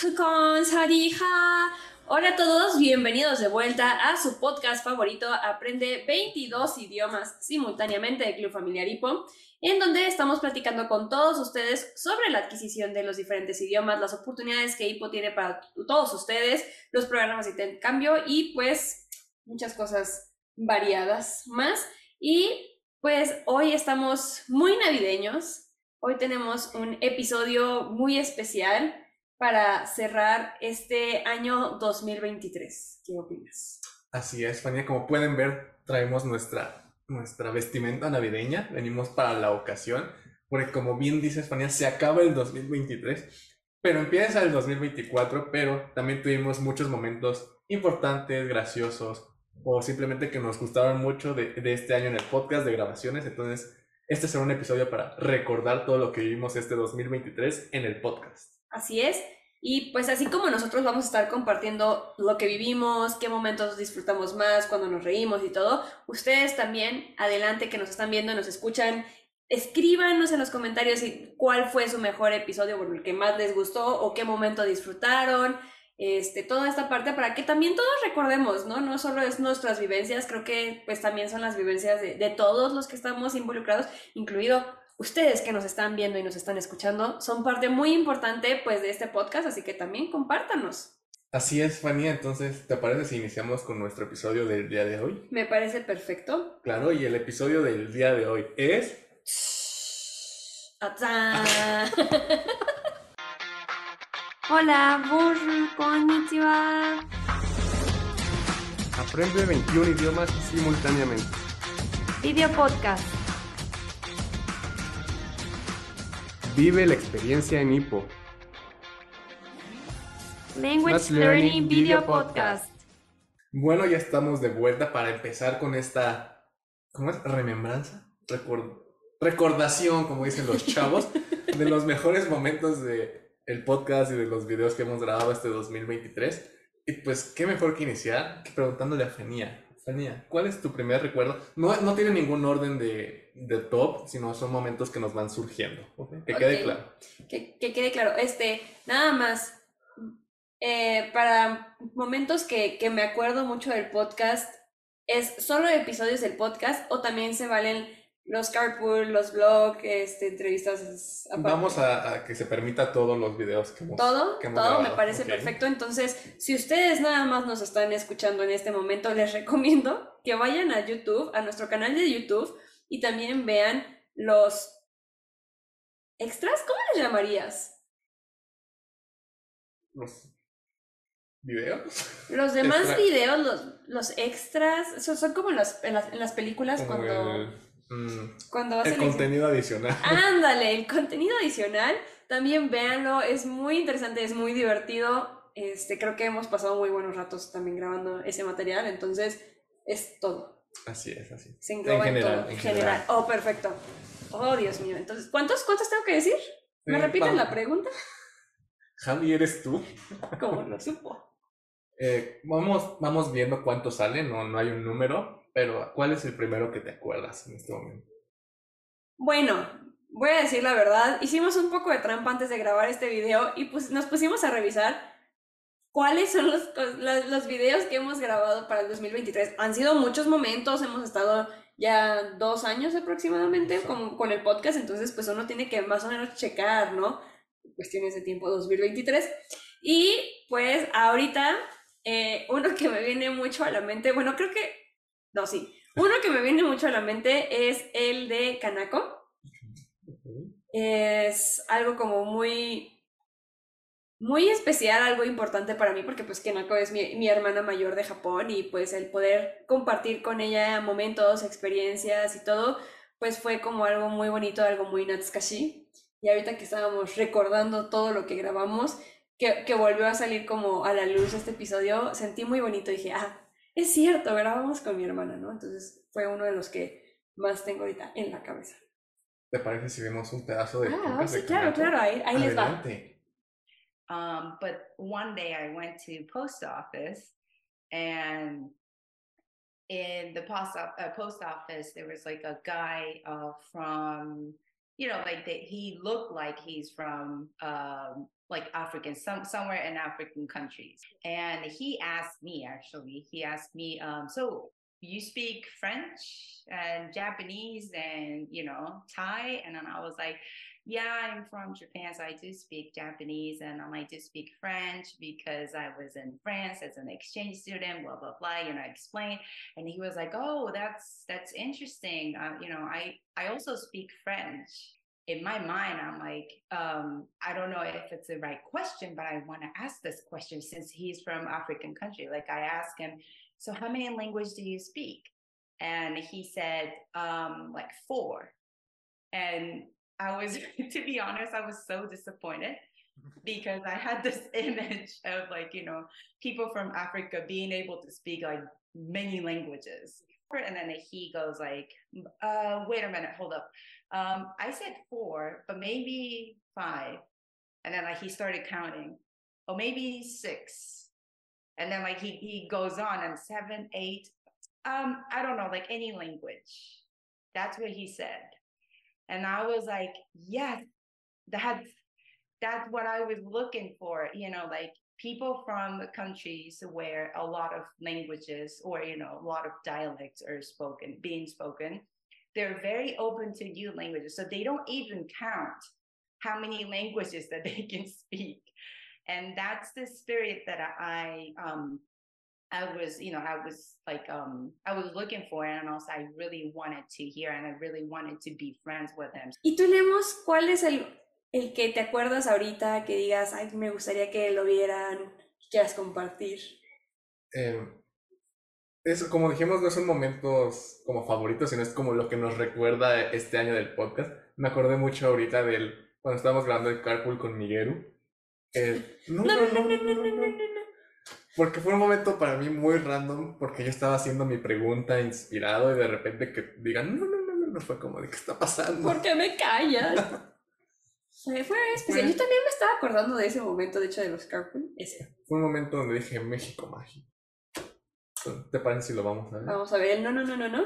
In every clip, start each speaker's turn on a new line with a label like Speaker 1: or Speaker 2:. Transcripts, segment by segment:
Speaker 1: Tukon Sadija. Hola a todos, bienvenidos de vuelta a su podcast favorito Aprende 22 idiomas simultáneamente de Club Familiar Hipo, en donde estamos platicando con todos ustedes sobre la adquisición de los diferentes idiomas, las oportunidades que Hipo tiene para todos ustedes, los programas de intercambio y pues muchas cosas variadas más. Y pues hoy estamos muy navideños, Hoy tenemos un episodio muy especial para cerrar este año 2023. ¿Qué opinas?
Speaker 2: Así es, Fania. Como pueden ver, traemos nuestra, nuestra vestimenta navideña. Venimos para la ocasión. Porque como bien dices, Fania, se acaba el 2023, pero empieza el 2024. Pero también tuvimos muchos momentos importantes, graciosos, o simplemente que nos gustaron mucho de, de este año en el podcast de grabaciones. Entonces, este será un episodio para recordar todo lo que vivimos este 2023 en el podcast.
Speaker 1: Así es. Y pues así como nosotros vamos a estar compartiendo lo que vivimos, qué momentos disfrutamos más, cuando nos reímos y todo, ustedes también, adelante que nos están viendo, nos escuchan, escríbanos en los comentarios cuál fue su mejor episodio, por el que más les gustó o qué momento disfrutaron este, toda esta parte para que también todos recordemos, ¿no? No solo es nuestras vivencias, creo que pues también son las vivencias de, de todos los que estamos involucrados, incluido ustedes que nos están viendo y nos están escuchando, son parte muy importante pues de este podcast, así que también compártanos.
Speaker 2: Así es, Fanny. Entonces, ¿te parece si iniciamos con nuestro episodio del día de hoy?
Speaker 1: Me parece perfecto.
Speaker 2: Claro, y el episodio del día de hoy es...
Speaker 1: Hola, bonjour, konnichiwa.
Speaker 2: Aprende 21 idiomas simultáneamente.
Speaker 1: Video podcast.
Speaker 2: Vive la experiencia en Hippo.
Speaker 1: Language Learning Video Podcast.
Speaker 2: Bueno, ya estamos de vuelta para empezar con esta, ¿cómo es? Remembranza, recordación, como dicen los chavos, de los mejores momentos de el podcast y de los videos que hemos grabado este 2023. Y pues, qué mejor que iniciar que preguntándole a Fania. ¿Cuál es tu primer recuerdo? No, no tiene ningún orden de, de top, sino son momentos que nos van surgiendo. Que quede claro.
Speaker 1: Que, que, quede claro. Este, nada más. Eh, para momentos que, que me acuerdo mucho del podcast, ¿es solo episodios del podcast o también se valen los carpool, los blogs, este, entrevistas.
Speaker 2: Vamos a, que se permita todos los videos que hemos
Speaker 1: Todo, todo me parece perfecto. Entonces, si ustedes nada más nos están escuchando en este momento, les recomiendo que vayan a YouTube, a nuestro canal de YouTube, y también vean los extras. ¿Cómo les llamarías?
Speaker 2: Los videos.
Speaker 1: Los demás videos, los, los extras, son, como en las, en las, películas cuando.
Speaker 2: Mm, Cuando el contenido adicional.
Speaker 1: Ándale, el contenido adicional. También véanlo, es muy interesante, es muy divertido. Este, creo que hemos pasado muy buenos ratos también grabando ese material, entonces es todo.
Speaker 2: Así es, así.
Speaker 1: Se engloba en, general, todo. En general. Oh, perfecto. Oh, Dios mío. Entonces, ¿cuántos, cuántos tengo que decir? ¿Me eh, repiten la pregunta?
Speaker 2: Javi, ¿eres tú?
Speaker 1: ¿Cómo lo supo?
Speaker 2: Eh, vamos, vamos viendo cuántos salen, no, no hay un número, pero, ¿cuál es el primero que te acuerdas en este momento?
Speaker 1: Bueno, voy a decir la verdad. Hicimos un poco de trampa antes de grabar este video y pues nos pusimos a revisar cuáles son los, los, videos que hemos grabado para el 2023. Han sido muchos momentos, hemos estado ya dos años aproximadamente con, con el podcast, entonces pues uno tiene que más o menos checar, ¿no? Cuestiones de tiempo 2023. Y pues ahorita, eh, uno que me viene mucho a la mente, bueno, creo que no, sí. Uno que me viene mucho a la mente es el de Kanako. Es algo como muy, muy especial, algo importante para mí, porque pues Kanako es mi, hermana mayor de Japón y pues el poder compartir con ella momentos, experiencias y todo, pues fue como algo muy bonito, algo muy natsukashi. Y ahorita que estábamos recordando todo lo que grabamos, que, que volvió a salir como a la luz este episodio, sentí muy bonito. Dije, ah, es cierto, grabamos con mi hermana, ¿no? Entonces fue uno de los que más tengo ahorita en la cabeza.
Speaker 2: ¿Te parece si vemos un pedazo de
Speaker 1: Ah, sí, claro, claro, ahí, ahí les va.
Speaker 3: Um, but one day I went to post office and in the post, uh, post office there was like a guy uh, from you know like that he looked like he's from um, like African, some somewhere in African countries. And he asked me actually, he asked me, um, so you speak French and Japanese and you know Thai, and then I was like, yeah, I'm from Japan, so I do speak Japanese and I do speak French because I was in France as an exchange student, blah blah blah. You know, I explained, and he was like, "Oh, that's that's interesting." Uh, you know, I I also speak French. In my mind, I'm like, um, I don't know if it's the right question, but I want to ask this question since he's from African country. Like I asked him, "So how many languages do you speak?" And he said, um, like four. And I was, to be honest, I was so disappointed because I had this image of like, you know, people from Africa being able to speak like many languages. And then he goes like, uh, wait a minute, hold up. Um, I said four, but maybe five. And then like he started counting, or maybe six. And then like he, he goes on and seven, eight, um, I don't know, like any language. That's what he said. And I was like, yes, that's that's what I was looking for, you know, like people from countries where a lot of languages or you know a lot of dialects are spoken being spoken they're very open to new languages. So they don't even count how many languages that they can speak. And that's the spirit that i um I was, you know, I was like, um, I was looking for and also I really wanted to hear, and I really wanted to be friends with them.
Speaker 1: Y tú leemos, ¿cuál es el, el que te acuerdas ahorita que digas, ay, me gustaría que lo vieran, que quieras compartir?
Speaker 2: Eh, eso, como dijimos, no son momentos como favoritos, sino es como lo que nos recuerda este año del podcast. Me acordé mucho ahorita del cuando estábamos grabando el carpool con Miguelu. Eh, no, no, no, no, no, no, no. Porque fue un momento para mí muy random, porque yo estaba haciendo mi pregunta inspirado y de repente que digan, no, no, no, no, no, fue como de qué está pasando.
Speaker 1: ¿Por qué me callas? fue especial. Yo también me estaba acordando de ese momento, de hecho, de los carpool. Ese.
Speaker 2: Fue un momento donde dije México mágico. ¿Te parece si lo vamos a ver?
Speaker 1: Vamos a ver, no, no, no, no, no.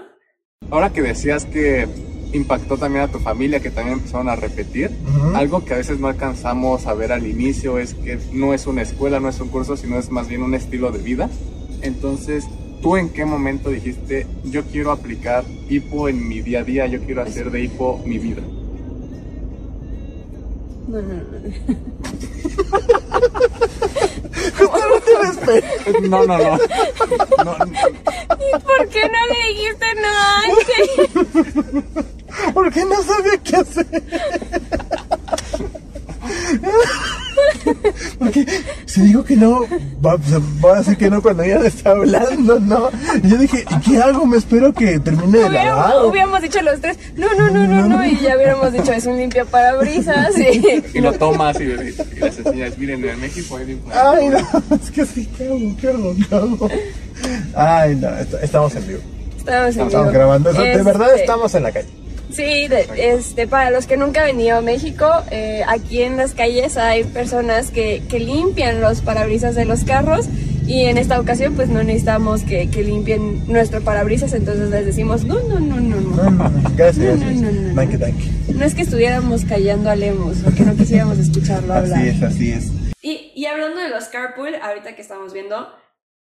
Speaker 2: Ahora que decías que impactó también a tu familia, que también empezaron a repetir. Algo que a veces no alcanzamos a ver al inicio es que no es una escuela, no es un curso, sino es más bien un estilo de vida. Entonces, ¿tú en qué momento dijiste, yo quiero aplicar hipo en mi día a día, yo quiero hacer de hipo mi vida?
Speaker 1: No, no, no.
Speaker 2: no, no, no.
Speaker 1: ¿Y por qué no le dijiste no antes?
Speaker 4: Porque no sabía qué hacer. Si digo que no, va, va a decir que no cuando ella está hablando, ¿no? Y yo dije, ¿y qué hago? Me espero que termine de lavar.
Speaker 1: Hubiéramos dicho los tres, no, no, no, no, no, y ya hubiéramos dicho, es un limpio parabrisas. Y,
Speaker 2: y lo tomas y, y las enseñas, miren, en México hay
Speaker 4: Ay, no, es que sí, ¿qué hago? ¿Qué hago? ¿Qué hago? Ay, no, estamos en vivo.
Speaker 1: Estamos en vivo.
Speaker 4: Estamos grabando, de verdad este, estamos en la calle.
Speaker 1: Sí, este, para los que nunca han venido a México, eh, aquí en las calles hay personas que, que, limpian los parabrisas de los carros y en esta ocasión pues no necesitamos que, que limpien nuestro parabrisas, entonces les decimos no, no, no, no, no.
Speaker 4: no, no gracias, no, no, no,
Speaker 1: es que estuviéramos callando a Lemos, porque no quisiéramos escucharlo hablar.
Speaker 4: Así es, así es.
Speaker 1: Y, y hablando de los carpool, ahorita que estamos viendo,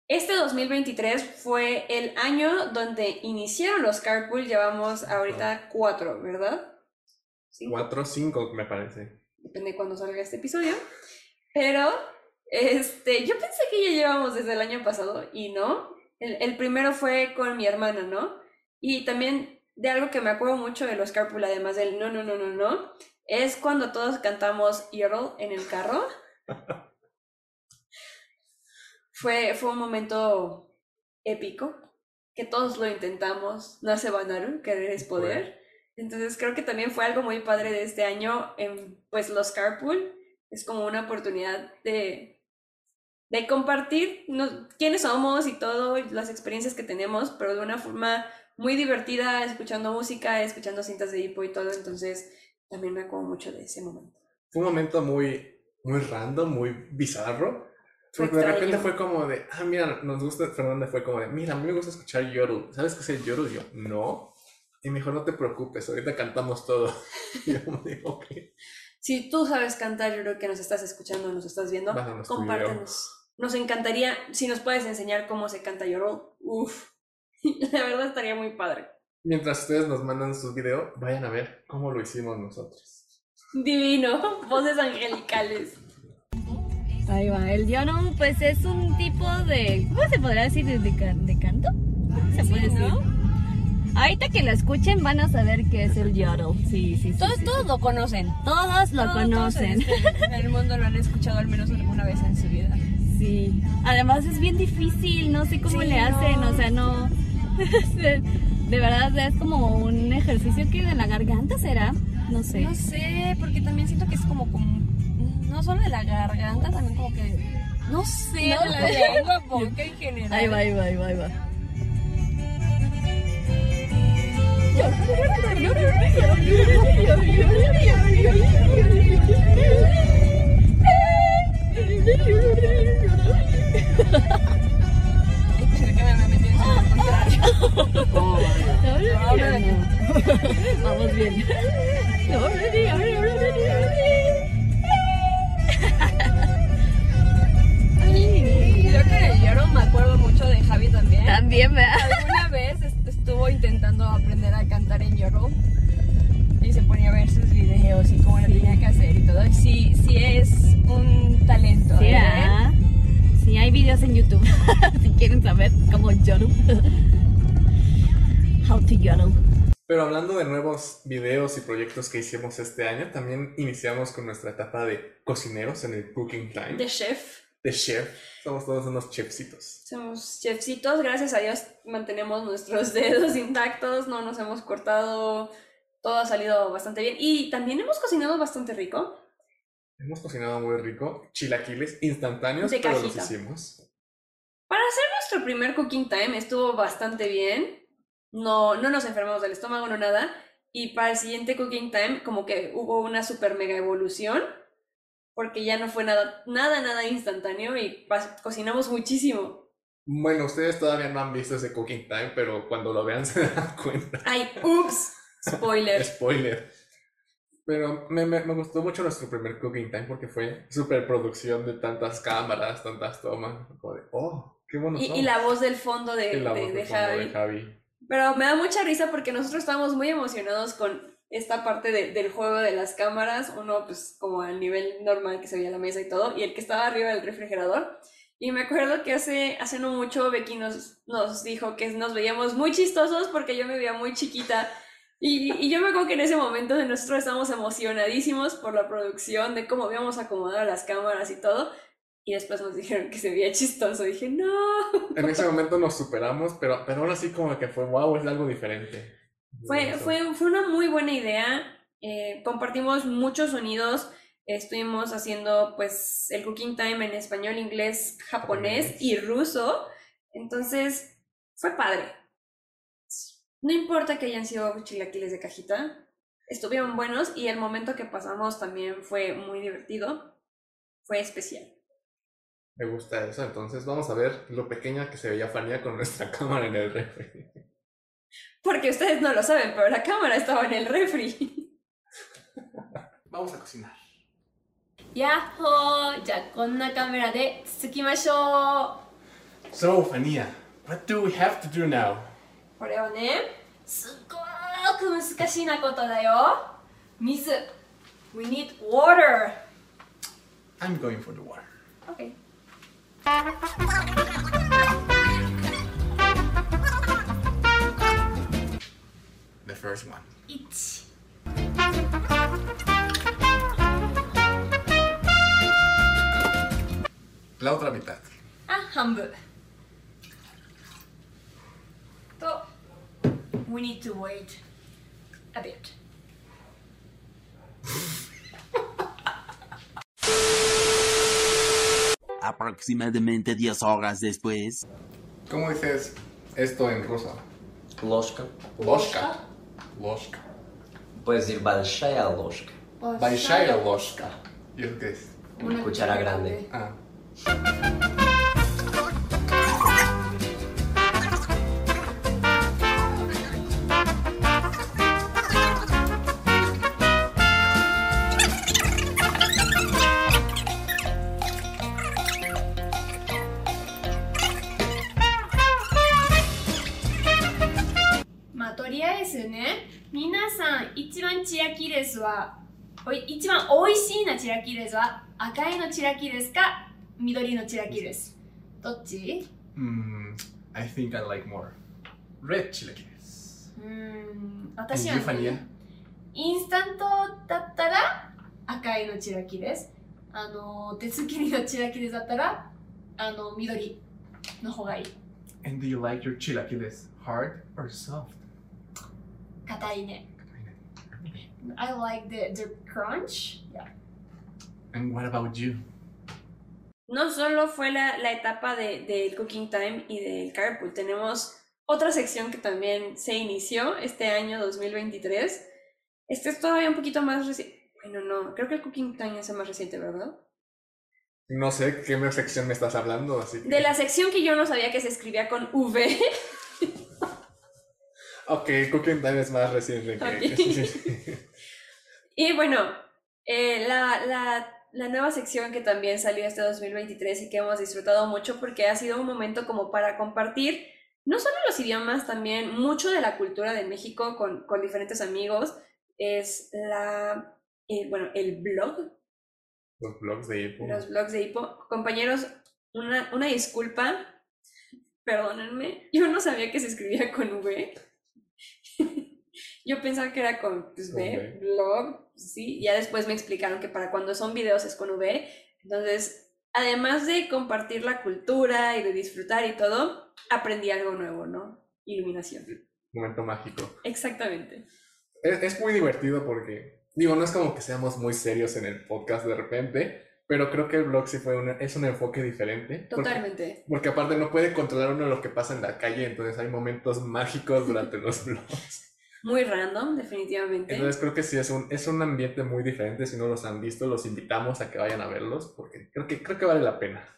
Speaker 1: este 2023 fue el año donde iniciaron los carpool, llevamos ahorita cuatro, ¿verdad?
Speaker 2: ¿Sí? Cuatro o cinco, me parece.
Speaker 1: Depende de cuándo salga este episodio. Pero, este, yo pensé que ya llevamos desde el año pasado y no. El, el primero fue con mi hermana, ¿no? Y también de algo que me acuerdo mucho de los carpool, además del no, no, no, no, no, es cuando todos cantamos Earl en el carro. Fue, fue un momento épico, que todos lo intentamos, no hace Banaru, querer es poder. Entonces creo que también fue algo muy padre de este año, en, pues los carpool, es como una oportunidad de, de compartir quiénes somos y todo, las experiencias que tenemos, pero de una forma muy divertida, escuchando música, escuchando cintas de hipo y todo, entonces también me acuerdo mucho de ese momento.
Speaker 2: Fue un momento muy, muy random, muy bizarro, porque de repente fue como de, ah, mira, nos gusta, Fernanda fue como de, mira, a mí me gusta escuchar yodel. ¿Sabes qué es el yodel? Y yo, no. Y me dijo, no te preocupes, ahorita cantamos todo. y yo me digo, ok.
Speaker 1: Si tú sabes cantar, yo creo que nos estás escuchando, nos estás viendo, compártenos. Nos encantaría, si nos puedes enseñar cómo se canta Yodel, uff, la verdad estaría muy padre.
Speaker 2: Mientras ustedes nos mandan sus videos, vayan a ver cómo lo hicimos nosotros.
Speaker 1: Divino, voces angelicales.
Speaker 5: Ahí va, el yodel pues es un tipo de, ¿cómo se podrá decir? ¿De, de can- de canto? Se puede decir. Ahorita que lo escuchen van a saber qué es el yodel. Sí, sí, sí.
Speaker 6: Todos,
Speaker 5: sí.
Speaker 6: todos lo conocen.
Speaker 5: Todos lo
Speaker 6: Todos- todos
Speaker 5: conocen.
Speaker 6: en este- En el mundo lo han escuchado al menos alguna vez en su vida.
Speaker 5: Sí. Además es bien difícil, no sé cómo
Speaker 6: Sí,
Speaker 5: le hacen,
Speaker 6: no.
Speaker 5: o sea, no. De verdad es como un ejercicio que de la garganta será, no sé.
Speaker 6: No sé, porque también siento que es como, como no solo de la garganta, también como que no sé,
Speaker 5: No,
Speaker 6: la lengua, boca en general.
Speaker 5: Ahí va, ahí va, ahí va, ahí va.
Speaker 6: Que me en contrario.
Speaker 5: Vamos bien.
Speaker 6: Yodel.
Speaker 5: How to yodel.
Speaker 2: Pero hablando de nuevos videos y proyectos que hicimos este año, también iniciamos con nuestra etapa de cocineros en el Cooking Time,
Speaker 1: De chef.
Speaker 2: de chef. Somos todos unos chefcitos.
Speaker 1: Somos chefcitos, gracias a Dios mantenemos nuestros dedos intactos, no nos hemos cortado, todo ha salido bastante bien. Y también hemos cocinado bastante rico.
Speaker 2: Hemos cocinado muy rico, chilaquiles instantáneos,
Speaker 1: De
Speaker 2: pero los
Speaker 1: cajita.
Speaker 2: hicimos.
Speaker 1: Para hacer nuestro primer cooking time estuvo bastante bien. No, no nos enfermamos del estómago, no nada. Y para el siguiente cooking time, como que hubo una super mega evolución. Porque ya no fue nada, nada, nada instantáneo y cocinamos muchísimo.
Speaker 2: Bueno, ustedes todavía no han visto ese Cooking Time, pero cuando lo vean se dan cuenta.
Speaker 1: Ay, ups, spoiler.
Speaker 2: Spoiler. Pero me, me, me gustó mucho nuestro primer Cooking Time porque fue superproducción de tantas cámaras, tantas tomas. Como de, oh, qué bueno.
Speaker 1: Y, y la voz del fondo de,
Speaker 2: la
Speaker 1: de-
Speaker 2: voz
Speaker 1: de
Speaker 2: de fondo
Speaker 1: Javi.
Speaker 2: de Javi.
Speaker 1: Pero me da mucha risa porque nosotros estábamos muy emocionados con esta parte de- del juego de las cámaras, uno pues como al nivel normal que se veía la mesa y todo, y el que estaba arriba del refrigerador. Y me acuerdo que hace, hace no mucho Becky nos, nos dijo que nos veíamos muy chistosos porque yo me veía muy chiquita. Y, y yo me acuerdo que en ese momento de nosotros estábamos emocionadísimos por la producción, de cómo habíamos acomodado las cámaras y todo. Y después nos dijeron que se veía chistoso. dije, no.
Speaker 2: En ese momento nos superamos, pero, pero ahora sí como que fue, wow, es algo diferente.
Speaker 1: Fue, fue, fue una muy buena idea. eh, compartimos muchos sonidos. Estuvimos haciendo pues el cooking time en español, inglés, japonés
Speaker 2: Japonés.
Speaker 1: y ruso. Entonces fue padre. No importa que hayan sido chilaquiles de cajita, estuvieron buenos y el momento que pasamos también fue muy divertido. Fue especial.
Speaker 2: Me gusta eso, entonces vamos a ver lo pequeña que se veía Fania con nuestra cámara en el refri.
Speaker 1: Porque ustedes no lo saben, pero la cámara estaba en el refri.
Speaker 2: Vamos a cocinar.
Speaker 6: やっほーじゃあこんなカメラでつつきましょ
Speaker 2: So, Fania, what do we have to do now?
Speaker 1: これはね、
Speaker 6: うすっごーく難しいなことだよ水 We need water
Speaker 2: I'm going for the water.
Speaker 1: Ok.
Speaker 2: The first one.
Speaker 6: 1
Speaker 2: La otra mitad.
Speaker 6: あ半分と We need to wait a bit
Speaker 7: Aproximadamente 10 horas después.
Speaker 2: ¿Cómo dices esto en ruso?
Speaker 8: Ложка.
Speaker 2: Loshka. Loshka.
Speaker 8: Puedes decir большая ложка.
Speaker 2: Большая ложка. ¿Y eso qué es?
Speaker 8: Cuchara grande.
Speaker 2: Ah.
Speaker 1: 赤いのチラキレスか緑のチラキレスどっち
Speaker 2: Mm, I think I like more red chilaquiles.
Speaker 1: うーん
Speaker 2: And
Speaker 1: 私
Speaker 2: you,
Speaker 1: は、
Speaker 2: Fania?
Speaker 1: ね、インスタントだったら赤いのチラキレスあの手作りのチラキレスだったらあの緑の方がいい
Speaker 2: And do you like your chilaquiles hard or soft?
Speaker 1: 硬いね I like the, the crunch yeah.
Speaker 2: And what about you?
Speaker 1: No solo fue la, la etapa de, del Cooking Time y del Carpool, tenemos otra sección que también se inició este año 2023. Este es todavía un poquito más reciente. Bueno, no, creo que el Cooking Time es el más reciente, ¿verdad?
Speaker 2: No sé qué sección me estás hablando, así que...
Speaker 1: De la sección que yo no sabía que se escribía con V.
Speaker 2: Ok, Cooking Time es más reciente que...
Speaker 1: Ok.
Speaker 2: sí, sí.
Speaker 1: Y bueno, eh, la, la, la nueva sección que también salió este 2023 y que hemos disfrutado mucho porque ha sido un momento como para compartir no solo los idiomas, también mucho de la cultura de México con, con diferentes amigos. Es la, eh, bueno, el blog,
Speaker 2: Los blogs de Ipo.
Speaker 1: los blogs de Hipo. Compañeros, una, una disculpa, perdónenme, yo no sabía que se escribía con V. Yo pensaba que era con pues, V, blog, sí. Ya después me explicaron que para cuando son videos es con V. Entonces, además de compartir la cultura y de disfrutar y todo, aprendí algo nuevo, ¿no? Iluminación.
Speaker 2: Momento mágico.
Speaker 1: Exactamente.
Speaker 2: Es, es muy divertido porque, digo, no es como que seamos muy serios en el podcast de repente, pero creo que el blog sí fue un, es un enfoque diferente.
Speaker 1: Totalmente.
Speaker 2: Porque aparte no puede controlar uno lo que pasa en la calle, entonces hay momentos mágicos durante los vlogs.
Speaker 1: Muy random, definitivamente.
Speaker 2: Entonces creo que sí es un, es un ambiente muy diferente. Si no los han visto, los invitamos a que vayan a verlos, porque creo que, creo que vale la pena,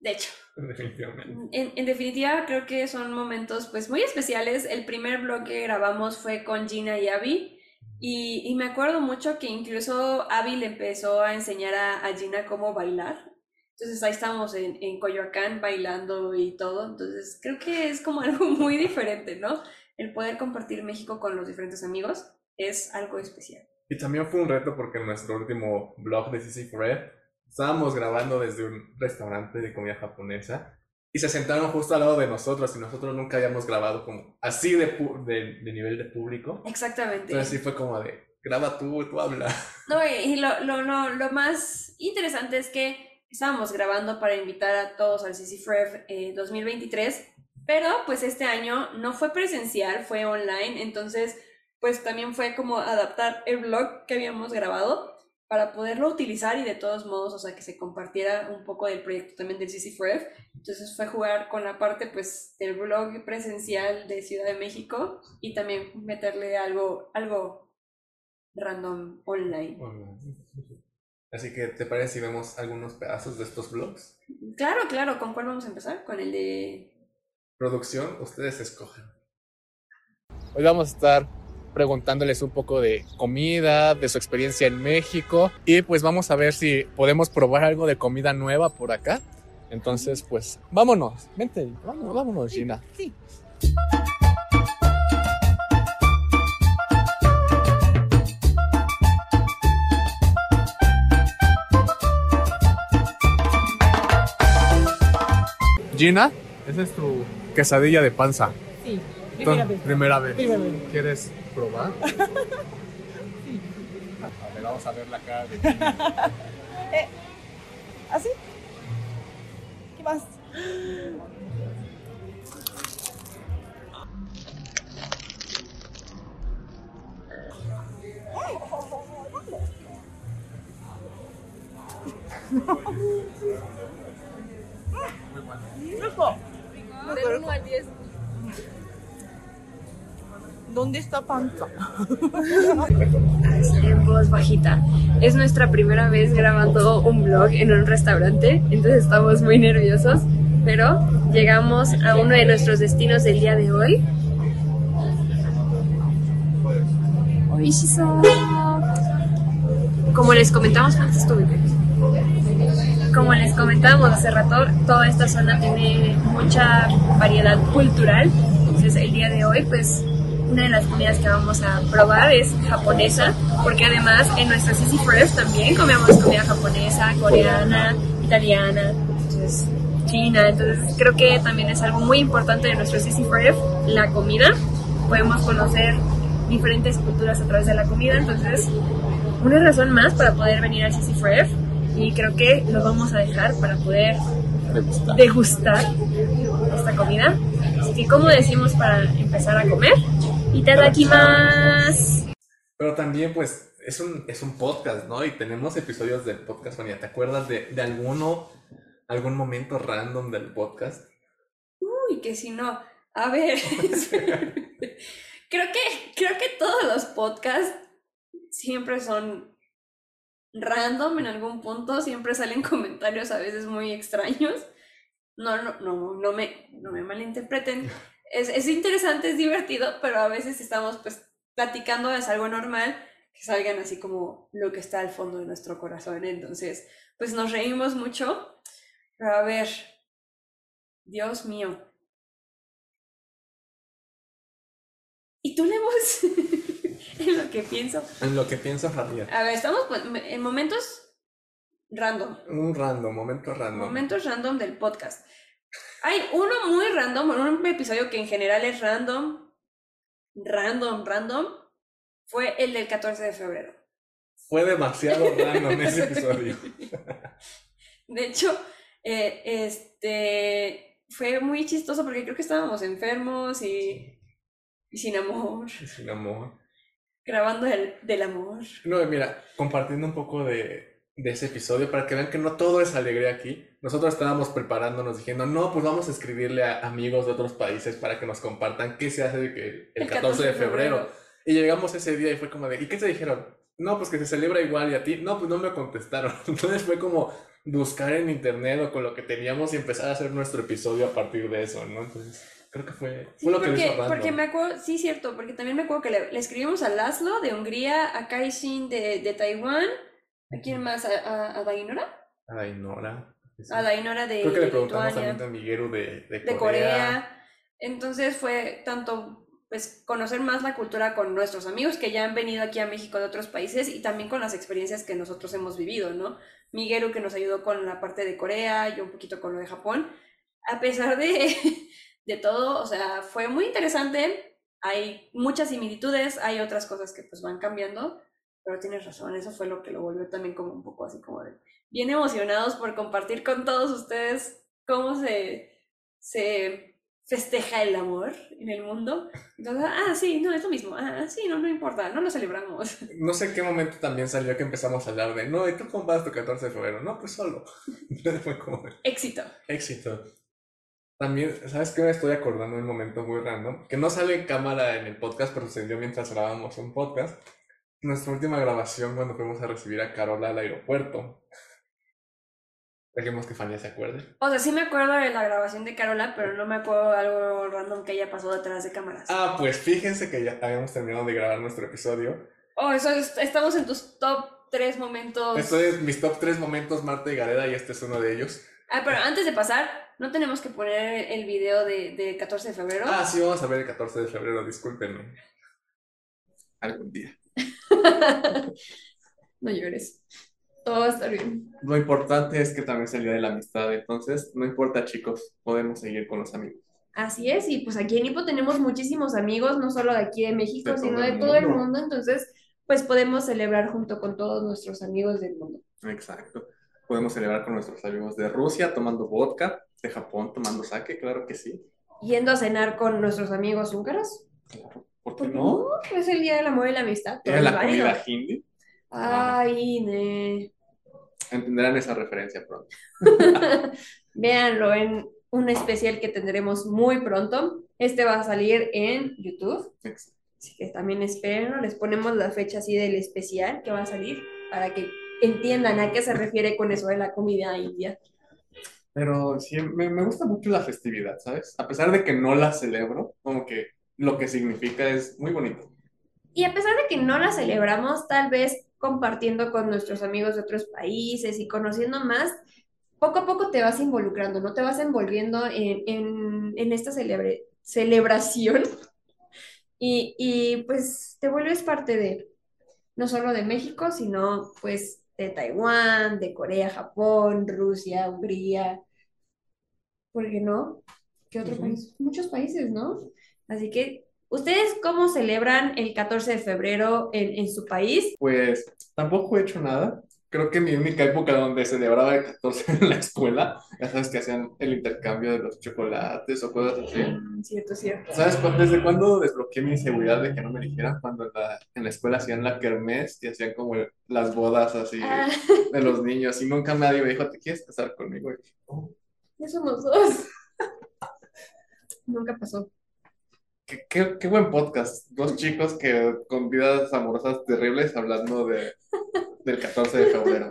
Speaker 1: De hecho.
Speaker 2: definitivamente.
Speaker 1: En, en definitiva, creo que son momentos pues muy especiales. El primer blog que grabamos fue con Gina y Abby. Y, y me acuerdo mucho que incluso Abby le empezó a enseñar a, a Gina cómo bailar. Entonces ahí estábamos en, en Coyoacán bailando y todo. Entonces creo que es como algo muy diferente, ¿no? El poder compartir México con los diferentes amigos es algo especial.
Speaker 2: Y también fue un reto porque en nuestro último blog de CC Forever estábamos grabando desde un restaurante de comida japonesa y se sentaron justo al lado de nosotros y nosotros nunca habíamos grabado como así de, de, de nivel de público.
Speaker 1: Exactamente.
Speaker 2: Entonces sí fue como de, graba tú, tú habla.
Speaker 1: No, y lo, lo, lo, lo más interesante es que estábamos grabando para invitar a todos al CCFREF eh, 2023, pero pues este año no fue presencial, fue online, entonces pues también fue como adaptar el blog que habíamos grabado para poderlo utilizar y de todos modos, o sea, que se compartiera un poco del proyecto también del CCFREF. Entonces fue jugar con la parte pues del blog presencial de Ciudad de México y también meterle algo, algo random online.
Speaker 2: Así que, ¿te parece si vemos algunos pedazos de estos blogs?
Speaker 1: Claro, claro, ¿con cuál vamos a empezar? Con el de...
Speaker 2: Producción, ustedes escogen. Hoy vamos a estar preguntándoles un poco de comida, de su experiencia en México y pues vamos a ver si podemos probar algo de comida nueva por acá. Entonces, pues vámonos, vente, vámonos, vámonos, Gina.
Speaker 5: Sí.
Speaker 2: Gina, esa es tu quesadilla de panza.
Speaker 5: Sí,
Speaker 2: Entonces, Primera vez.
Speaker 5: Primera vez.
Speaker 2: ¿Quieres probar? A ver, vamos a ver la cara de Gina.
Speaker 5: ¿Así? ¿Qué más? Rico.
Speaker 6: Del 1 al 10.
Speaker 5: ¿Dónde está panza?
Speaker 1: En voz bajita. Es nuestra primera vez grabando un vlog en un restaurante, entonces estamos muy nerviosos, pero llegamos a uno de nuestros destinos del día de hoy. Como les comentamos antes, estuve como les comentábamos hace rato, toda esta zona tiene mucha variedad cultural. Entonces el día de hoy pues una de las comidas que vamos a probar es japonesa, porque además en nuestra CC Fresh también comemos comida japonesa, coreana, italiana, entonces, china. Entonces creo que también es algo muy importante de nuestro CC Fresh, la comida. Podemos conocer diferentes culturas a través de la comida, entonces una razón más para poder venir al CC Fresh y creo que lo vamos a dejar para poder
Speaker 2: Degustar.
Speaker 1: degustar esta comida. Así que, ¿cómo decimos para empezar a comer? Itadakimasu.
Speaker 2: Pero también, pues, es un, es un podcast, ¿no? Y tenemos episodios del podcast, Sonia. ¿Te acuerdas de, de alguno, algún momento random del podcast?
Speaker 1: Uy, que si no. A ver. creo que, creo que todos los podcasts siempre son random en algún punto, siempre salen comentarios a veces muy extraños. No, no, no, no me, no me malinterpreten. Es, es interesante, es divertido, pero a veces estamos pues platicando, es algo normal, que salgan así como lo que está al fondo de nuestro corazón. Entonces, pues nos reímos mucho. Pero a ver, Dios mío. ¿Y tú leemos en lo que pienso?
Speaker 2: En lo que pienso, Javier.
Speaker 1: A ver, estamos pues, en momentos random.
Speaker 2: Un random, momento random.
Speaker 1: Momentos random del podcast. Hay uno muy random, un episodio que en general es random, random, random, fue el del 14 de febrero.
Speaker 2: Fue demasiado random ese episodio.
Speaker 1: De hecho, eh, este fue muy chistoso porque creo que estábamos enfermos y, y sin amor,
Speaker 2: Sin amor.
Speaker 1: Grabando el, del amor.
Speaker 2: No, mira, compartiendo un poco de, de ese episodio para que vean que no todo es alegría aquí. Nosotros estábamos preparándonos diciendo, no, pues vamos a escribirle a amigos de otros países para que nos compartan qué se hace el, el 14 de febrero. Y llegamos ese día y fue como de, ¿y qué te dijeron? No, pues que se celebra igual y a ti. No, pues no me contestaron. Entonces fue como buscar en internet o con lo que teníamos y empezar a hacer nuestro episodio a partir de eso, ¿no? Entonces creo que fue,
Speaker 1: Sí,
Speaker 2: fue lo que
Speaker 1: porque,
Speaker 2: hizo random.
Speaker 1: porque me acuerdo, sí, cierto, porque también me acuerdo que le, le escribimos a Laszlo de Hungría, a Kaishin de, de Taiwán, ¿a quién más? ¿A, a, a Dainora?
Speaker 2: Ay, Nora.
Speaker 1: A Dainora de,
Speaker 2: Creo que le preguntamos
Speaker 1: Lituania.
Speaker 2: también a Miguel de, de,
Speaker 1: de Corea. Entonces fue tanto pues conocer más la cultura con nuestros amigos que ya han venido aquí a México de otros países y también con las experiencias que nosotros hemos vivido, ¿no? Miguel que nos ayudó con la parte de Corea, yo un poquito con lo de Japón. A pesar de, de todo, o sea, fue muy interesante. Hay muchas similitudes, hay otras cosas que pues van cambiando, pero tienes razón, eso fue lo que lo volvió también como un poco así como de bien emocionados por compartir con todos ustedes cómo se, se festeja el amor en el mundo. Entonces, ah, sí, no, es lo mismo. Ah, sí, no, no importa, no lo celebramos.
Speaker 2: No sé en qué momento también salió que empezamos a hablar de, no, ¿y tú cómo vas tu 14 de febrero? No, pues solo. Fue como
Speaker 1: Éxito.
Speaker 2: éxito. También, ¿sabes qué? Me estoy acordando de un momento muy random, que no sale en cámara en el podcast, pero sucedió mientras grabábamos un podcast. Nuestra última grabación cuando fuimos a recibir a Carola al aeropuerto. Dejemos que Fania se acuerde.
Speaker 1: O sea, sí me acuerdo de la grabación de Carola, pero no me acuerdo de algo random que haya pasado detrás de cámaras.
Speaker 2: Ah, pues fíjense que ya habíamos terminado de grabar nuestro episodio.
Speaker 1: Oh, eso es- estamos en tus top tres momentos.
Speaker 2: Esto es mis top 3 momentos Marta y Gareda y este es uno de ellos.
Speaker 1: Ah, pero antes de pasar, no tenemos que poner el video de, de 14 de febrero.
Speaker 2: Ah, sí, vamos a ver el 14 de febrero, discúlpenme. Algún día.
Speaker 1: no llores. Todo va a estar bien.
Speaker 2: Lo importante es que también es el día de la amistad, entonces no importa chicos, podemos seguir con los amigos.
Speaker 1: Así es, y pues aquí en Ipo tenemos muchísimos amigos, no solo de aquí de México,
Speaker 2: De
Speaker 1: sino de todo el
Speaker 2: mundo,
Speaker 1: entonces pues podemos celebrar junto con todos nuestros amigos del mundo.
Speaker 2: Exacto. Podemos celebrar con nuestros amigos de Rusia tomando vodka, de Japón tomando sake, claro que sí.
Speaker 1: Yendo a cenar con nuestros amigos húngaros.
Speaker 2: Claro, ¿por qué
Speaker 1: ¿Por qué
Speaker 2: no?
Speaker 1: no? Es el Día del Amor y la Amistad,
Speaker 2: Era la
Speaker 1: válido.
Speaker 2: comida hindi.
Speaker 1: Ay, ne.
Speaker 2: Entenderán esa referencia pronto.
Speaker 1: Véanlo en un especial que tendremos muy pronto. Este va a salir en YouTube.
Speaker 2: Exacto.
Speaker 1: Así que también espérenlo, les ponemos la fecha así del especial que va a salir para que entiendan a qué se refiere con eso de la comida india.
Speaker 2: Pero sí, me, me gusta mucho la festividad, ¿sabes? A pesar de que no la celebro, como que lo que significa es muy bonito.
Speaker 1: Y a pesar de que no la celebramos, tal vez compartiendo con nuestros amigos de otros países y conociendo más, poco a poco te vas involucrando, ¿no? Te vas envolviendo en, en, en esta celebre- celebración Y, y pues te vuelves parte de, no solo de México, sino pues de Taiwán, de Corea, Japón, Rusia, Hungría. ¿Por qué no? ¿Qué otro
Speaker 2: Ujú.
Speaker 1: país? Muchos países, ¿no? Así que, ¿ustedes cómo celebran el 14 de febrero en, en su país?
Speaker 2: Pues tampoco he hecho nada. Creo que mi única época donde celebraba el 14 en la escuela, ya sabes que hacían el intercambio de los chocolates o cosas así.
Speaker 1: Mm, Cierto, cierto.
Speaker 2: ¿Sabes cuándo- desde cuándo desbloqueé mi inseguridad de que no me dijeran? Cuando en la, en la escuela hacían la kermés y hacían como el- las bodas así
Speaker 1: Ah,
Speaker 2: de los niños y nunca nadie me dijo, ¿te quieres casar conmigo? Y "Oh,
Speaker 1: ya somos dos. Nunca pasó.
Speaker 2: qué, qué- qué buen podcast. Dos chicos que con vidas amorosas terribles hablando de, del 14 de febrero.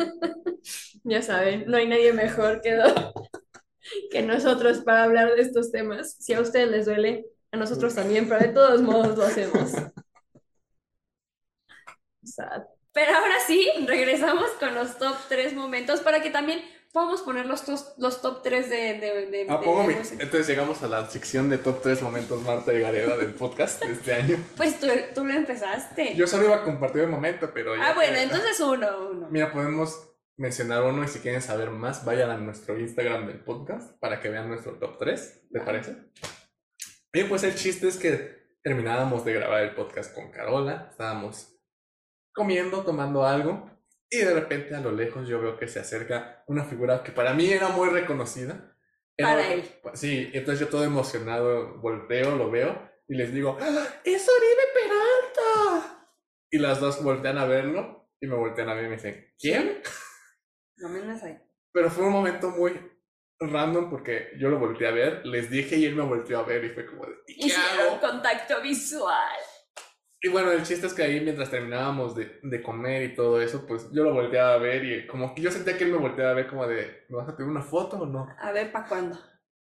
Speaker 1: Ya saben, no hay nadie mejor que, que nosotros para hablar de estos temas. Si a ustedes les duele, a nosotros también, pero de todos modos lo hacemos. Sad. Pero ahora sí, regresamos con los top 3 momentos para que también podamos poner los, tos- los top 3 de, de, de,
Speaker 2: Ah,
Speaker 1: de
Speaker 2: mi-. Entonces llegamos a la sección de top 3 momentos Marta y Gareda del podcast de este año.
Speaker 1: Pues tú, tú lo empezaste.
Speaker 2: Yo solo iba a compartir el momento, pero ya
Speaker 1: ah, bueno, entonces uno, uno.
Speaker 2: Mira, podemos mencionar uno y si quieren saber más, vayan a nuestro Instagram del podcast para que vean nuestro top 3, ¿te parece? Y pues el chiste es que terminábamos de grabar el podcast con Carola, estábamos comiendo, tomando algo, y de repente a lo lejos yo veo que se acerca una figura que para mí era muy reconocida. Era-
Speaker 1: Para él.
Speaker 2: Sí, entonces yo todo emocionado volteo, lo veo y les digo, ¡Ah, ¡es Oribe Peralta! Y las dos voltean a verlo y me voltean a ver y me dicen, ¿quién?
Speaker 1: No me ahí.
Speaker 2: Pero fue un momento muy random porque yo lo volteé a ver, les dije y él me volteó a ver y fue como de, ¿y qué
Speaker 1: Hicieron
Speaker 2: hago?
Speaker 1: contacto visual.
Speaker 2: Y bueno, el chiste es que ahí mientras terminábamos de, de comer y todo eso, pues yo lo volteaba a ver y como que yo sentía que él me volteaba a ver como de, ¿me vas a pedir una foto o no?
Speaker 1: A ver, ¿para cuándo?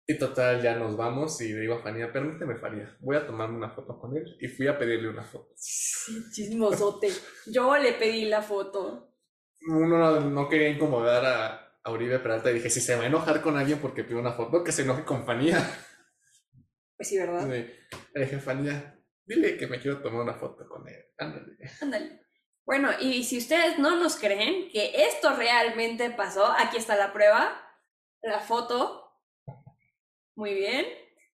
Speaker 2: Y total, ya nos vamos y le digo a Fanía, permíteme Fanía, voy a tomarme una foto con él. Y fui a pedirle una foto.
Speaker 1: Chismosote. Yo le pedí la foto.
Speaker 2: Uno no, no quería incomodar a, a Uribe Peralta y dije, si se va a enojar con alguien porque pido una foto, que se enoje con Fanía.
Speaker 1: Pues sí, ¿verdad?
Speaker 2: Sí. Le dije, Fanía, dile que me quiero tomar una foto con él. Ándale.
Speaker 1: Ándale. Bueno, y si ustedes no nos creen que esto realmente pasó, aquí está la prueba, la foto. Muy bien.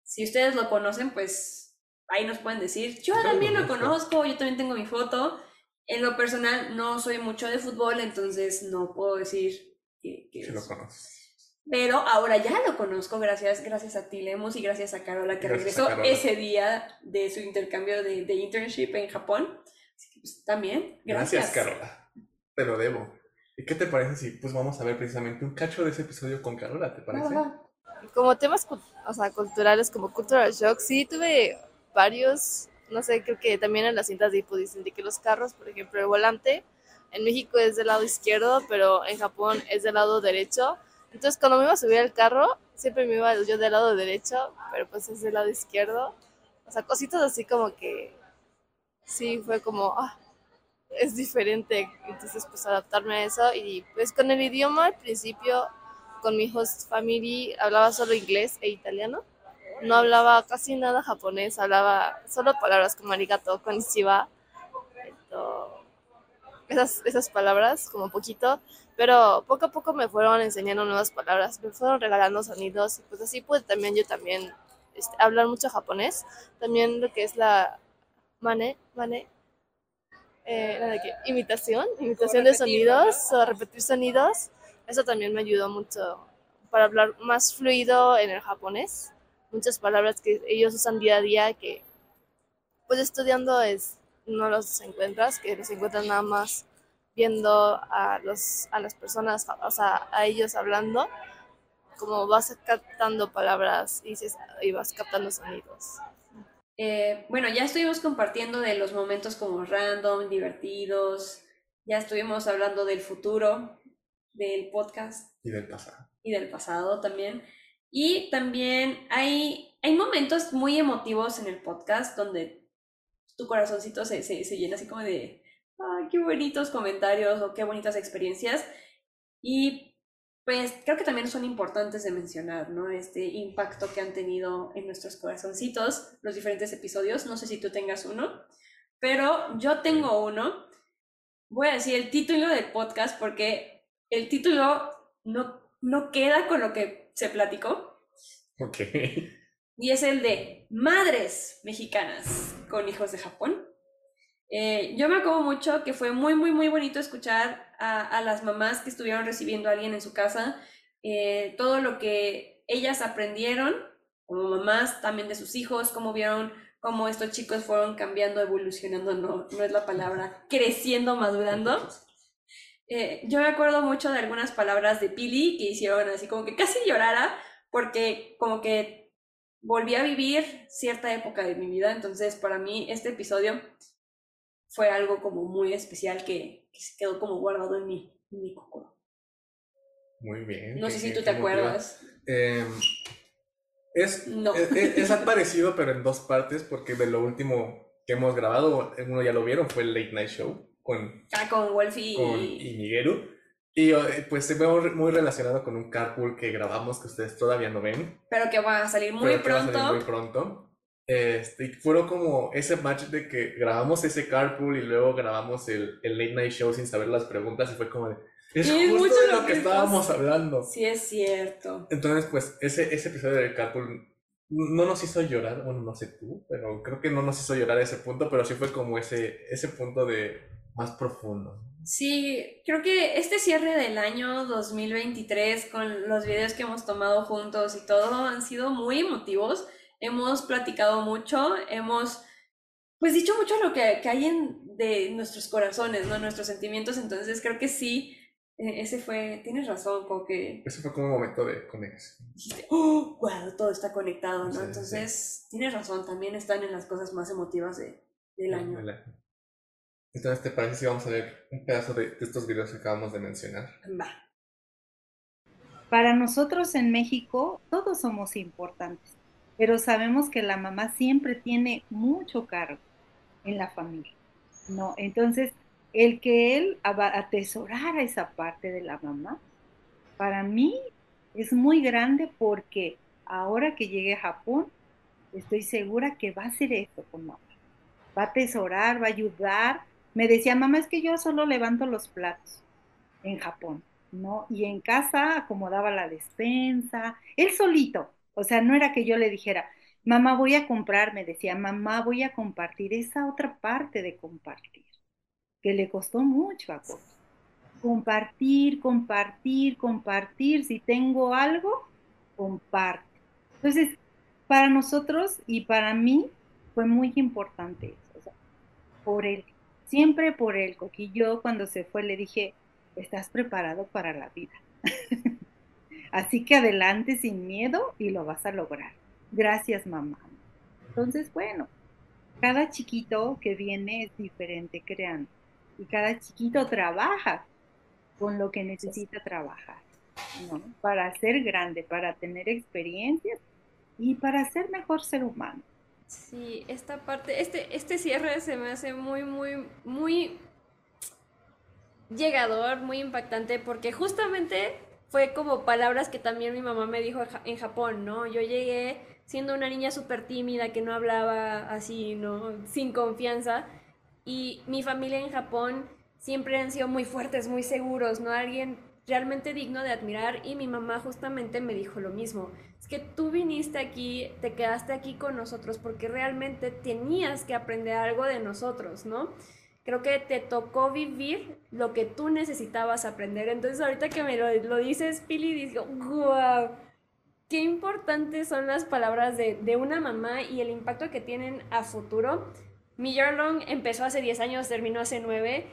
Speaker 1: Si ustedes lo conocen, pues ahí nos pueden decir. Yo también lo
Speaker 2: conozco.
Speaker 1: conozco, yo también tengo mi foto. En lo personal no soy mucho de fútbol, entonces no puedo decir que, que
Speaker 2: lo
Speaker 1: es. Pero ahora ya lo conozco gracias, gracias a ti, Lemus, y gracias a Carola que
Speaker 2: Gracias
Speaker 1: regresó
Speaker 2: Carola.
Speaker 1: ese día de su intercambio de, de internship en Japón. Así que pues, también,
Speaker 2: Gracias,
Speaker 1: gracias.
Speaker 2: Carola. Te lo debo. ¿Y qué te parece si pues vamos a ver precisamente un cacho de ese episodio con Carola? ¿Te parece?
Speaker 1: Va.
Speaker 6: como temas o sea, culturales como Cultural Shock, sí tuve varios, no sé, creo que también en las cintas de Ipu dicen de que los carros, por ejemplo, el volante en México es del lado izquierdo, pero en Japón es del lado derecho. Entonces, cuando me iba a subir al carro, siempre me iba yo del lado derecho, pero pues es del lado izquierdo. O sea, cositas así como que sí fue como, ah, es diferente. Entonces, pues adaptarme a eso. Y pues con el idioma al principio con mi host family hablaba solo inglés e italiano. No hablaba casi nada japonés, hablaba solo palabras como arigato, esto, esas, esas palabras como poquito, pero poco a poco me fueron enseñando nuevas palabras, me fueron regalando sonidos y pues así pude también yo también este, hablar mucho japonés, también lo que es la mane, mane, eh, la de que, imitación, imitación de sonidos o repetir sonidos, eso también me ayudó mucho para hablar más fluido en el japonés. Muchas palabras que ellos usan día a día que pues estudiando es no los encuentras, que los encuentras nada más viendo a los a las personas, o sea, a ellos hablando, como vas captando palabras y, vas captando sonidos.
Speaker 1: Eh, bueno, ya estuvimos compartiendo de los momentos como random, divertidos. Ya estuvimos hablando del futuro del podcast
Speaker 2: Y del pasado.
Speaker 1: y del pasado también. Y también hay, hay momentos muy emotivos en el podcast donde tu corazoncito se, se, se llena así como de, ay, qué bonitos comentarios o qué bonitas experiencias. Y pues creo que también son importantes de mencionar, ¿no? Este impacto que han tenido en nuestros corazoncitos los diferentes episodios. No sé si tú tengas uno, pero yo tengo uno. Voy a decir el título del podcast porque el título no, no queda con lo que se platicó.
Speaker 2: Ok.
Speaker 1: Y es el de Madres Mexicanas con hijos de Japón. Eh, yo me acuerdo mucho que fue muy, muy, muy bonito escuchar a, las mamás que estuvieron recibiendo a alguien en su casa, eh, todo lo que ellas aprendieron como mamás también de sus hijos, cómo vieron cómo estos chicos fueron cambiando, evolucionando, no, no es la palabra, creciendo, madurando. Eh, yo me acuerdo mucho de algunas palabras de Pili que hicieron así como que casi llorara porque como que volví a vivir cierta época de mi vida, entonces para mí este episodio fue algo como muy especial que, que se quedó como guardado en mi, en mi cocoro.
Speaker 2: Muy bien.
Speaker 1: No sé si tú te acuerdas.
Speaker 2: Eh, es,
Speaker 1: No.
Speaker 2: es, es- es parecido, pero en dos partes, porque de lo último que hemos grabado, uno ya lo vieron, fue el Late Night Show con,
Speaker 1: Ah, con Wolfie
Speaker 2: con
Speaker 1: y...
Speaker 2: Miguelu. Y eh, pues se ve muy relacionado con un carpool que grabamos que ustedes todavía no ven.
Speaker 1: Pero que va a salir muy
Speaker 2: que va a salir
Speaker 1: pronto.
Speaker 2: muy pronto. Este, fueron como ese match de que grabamos ese carpool y luego grabamos el, el late night show sin saber las preguntas y fue como de, es justo
Speaker 1: mucho
Speaker 2: de
Speaker 1: lo
Speaker 2: lo que
Speaker 1: que
Speaker 2: estábamos hablando.
Speaker 1: Sí, es cierto.
Speaker 2: Entonces, pues, ese, ese episodio del carpool no nos hizo llorar, bueno, no sé tú, pero creo que no nos hizo llorar a ese punto, pero sí fue como ese, ese punto de más profundo.
Speaker 1: Sí, creo que este cierre del año 2023 con los videos que hemos tomado juntos y todo han sido muy emotivos. Hemos platicado mucho, hemos pues dicho mucho lo que, que hay en de nuestros corazones, ¿no? Nuestros sentimientos. Entonces creo que sí, eh, ese fue, tienes razón, como que
Speaker 2: Ese fue como un momento de conexión.
Speaker 1: dijiste, oh, wow, todo está conectado, ¿no?
Speaker 2: Sí, sí.
Speaker 1: Entonces, tienes razón, también están en las cosas más emotivas de, del año.
Speaker 2: del año. Entonces, ¿te parece si vamos a ver un pedazo de, de estos videos que acabamos de mencionar?
Speaker 1: Va.
Speaker 9: Para nosotros en México, todos somos importantes, pero sabemos que la mamá siempre tiene mucho cargo en la familia, ¿no? Entonces, el que él atesorara esa parte de la mamá, para mí es muy grande porque ahora que llegue a Japón, estoy segura que va a hacer esto con mamá. Va a atesorar, va a ayudar. Me decía, mamá, es que yo solo levanto los platos en Japón. ¿no? Y en casa acomodaba la despensa, él solito, o sea, no era que yo le dijera, mamá voy a comprar, me decía, mamá voy a compartir, esa otra parte de compartir, que le costó mucho a Coqui. Compartir, compartir, compartir, si tengo algo, comparte. Entonces, para nosotros y para mí fue muy importante eso, por él, siempre por él, Coqui. Yo cuando se fue le dije, estás preparado para la vida. Así que adelante sin miedo y lo vas a lograr. Gracias, mamá. Entonces, bueno, cada chiquito que viene es diferente, crean. Y cada chiquito trabaja con lo que necesita trabajar, ¿no? Para ser grande, para tener experiencias y para ser mejor ser humano.
Speaker 1: Sí, esta parte, este, este cierre se me hace muy, muy, muy llegador, muy impactante, porque justamente fue como palabras que también mi mamá me dijo en Japón, ¿no? Yo llegué siendo una niña súper tímida, que no hablaba así, ¿no? Sin confianza, y mi familia en Japón siempre han sido muy fuertes, muy seguros, ¿no? Alguien realmente digno de admirar, y mi mamá justamente me dijo lo mismo. Es que tú viniste aquí, te quedaste aquí con nosotros porque realmente tenías que aprender algo de nosotros, ¿no? Creo que te tocó vivir lo que tú necesitabas aprender. Entonces ahorita que me lo, lo dices, Pili, digo, wow, qué importantes son las palabras de, de, una mamá y el impacto que tienen a futuro. Mi Yearlong empezó hace 10 años, terminó hace 9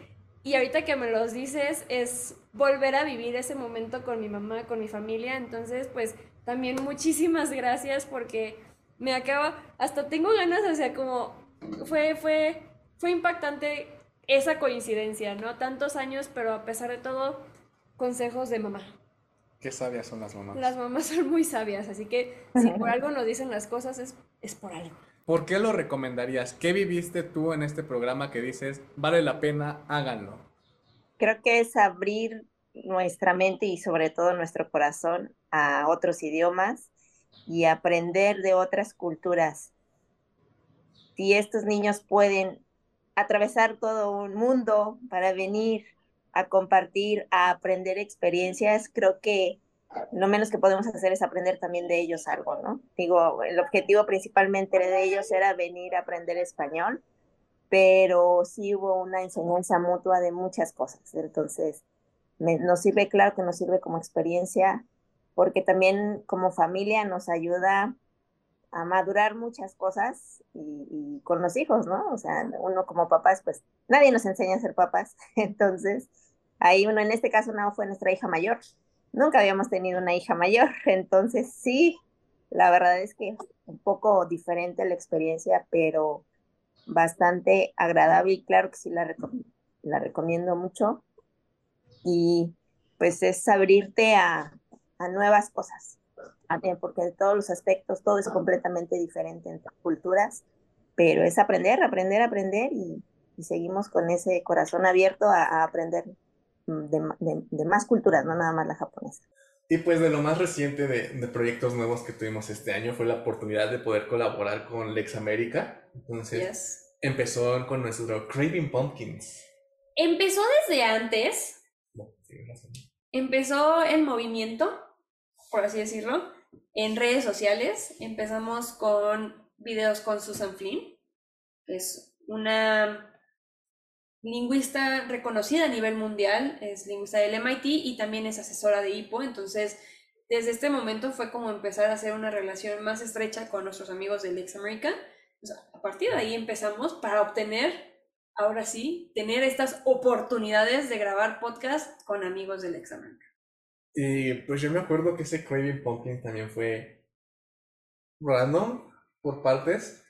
Speaker 1: y ahorita que me los dices es volver a vivir ese momento con mi mamá, con mi familia. Entonces, pues también muchísimas gracias porque me acaba, hasta tengo ganas, o sea, como fue, fue, fue impactante esa coincidencia, ¿no? Tantos años, pero a pesar de todo, consejos de mamá.
Speaker 2: Qué sabias son las mamás.
Speaker 1: Las mamás son muy sabias, así que si por algo nos dicen las cosas es, es por algo.
Speaker 2: ¿Por qué lo recomendarías? ¿Qué viviste tú en este programa que dices, vale la pena, háganlo?
Speaker 10: Creo que es abrir nuestra mente y sobre todo nuestro corazón a otros idiomas y aprender de otras culturas. Si estos niños pueden atravesar todo un mundo para venir a compartir, a aprender experiencias, creo que lo menos que podemos hacer es aprender también de ellos algo, ¿no? Digo, el objetivo principalmente de ellos era venir a aprender español, pero sí hubo una enseñanza mutua de muchas cosas. Entonces, nos sirve, claro que nos sirve como experiencia, porque también como familia nos ayuda a madurar muchas cosas y, con los hijos, ¿no? O sea, uno como papás, pues nadie nos enseña a ser papás, entonces ahí uno, en este caso, no fue nuestra hija mayor, nunca habíamos tenido una hija mayor, entonces sí, la verdad es que un poco diferente la experiencia, pero bastante agradable y claro que sí la, recomiendo mucho. Y pues es abrirte a nuevas cosas, porque de todos los aspectos todo es completamente diferente entre culturas, pero es aprender, aprender, aprender y, y seguimos con ese corazón abierto a, a aprender de, más culturas, no nada más la japonesa.
Speaker 2: Y pues de lo más reciente de, de, proyectos nuevos que tuvimos este año fue la oportunidad de poder colaborar con Lex America. Entonces empezó con nuestro Craving Pumpkins.
Speaker 1: Empezó desde antes. empezó el movimiento, por así decirlo, en redes sociales. Empezamos con videos con Susan Flynn. Es una lingüista reconocida a nivel mundial, es lingüista del MIT y también es asesora de IPO, entonces desde este momento fue como empezar a hacer una relación más estrecha con nuestros amigos del Ex America. a partir de ahí empezamos para obtener, ahora sí, tener estas oportunidades de grabar podcast con amigos del Ex America.
Speaker 2: Y pues yo me acuerdo que ese Craving Pumpkin también fue random por partes,